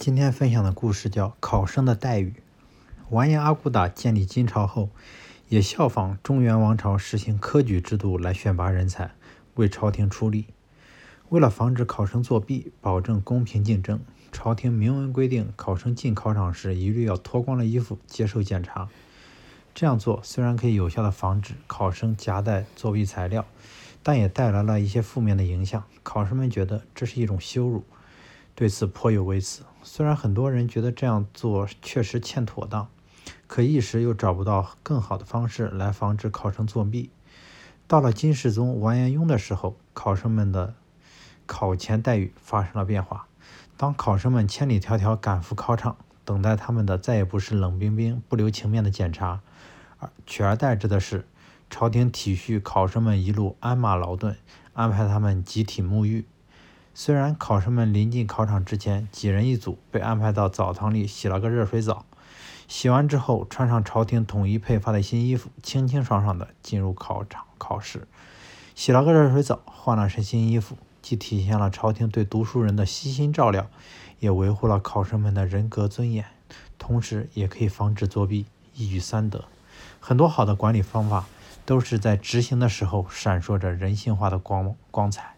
今天分享的故事叫《考生的待遇》。完颜阿骨打建立金朝后，也效仿中原王朝实行科举制度来选拔人才，为朝廷出力。为了防止考生作弊，保证公平竞争，朝廷明文规定，考生进考场时一律要脱光了衣服接受检查。这样做虽然可以有效的防止考生夹带作弊材料，但也带来了一些负面的影响。考生们觉得这是一种羞辱。对此颇有微词。虽然很多人觉得这样做确实欠妥当，可一时又找不到更好的方式来防止考生作弊。到了金世宗完颜雍的时候，考生们的考前待遇发生了变化。当考生们千里迢迢赶赴考场，等待他们的再也不是冷冰冰、不留情面的检查，而取而代之的是朝廷体恤考生们一路鞍马劳顿，安排他们集体沐浴。虽然考生们临近考场之前，几人一组被安排到澡堂里洗了个热水澡，洗完之后穿上朝廷统一配发的新衣服，清清爽爽地进入考场考试。洗了个热水澡，换了身新衣服，既体现了朝廷对读书人的悉心照料，也维护了考生们的人格尊严，同时也可以防止作弊，一举三得。很多好的管理方法都是在执行的时候闪烁着人性化的光光彩。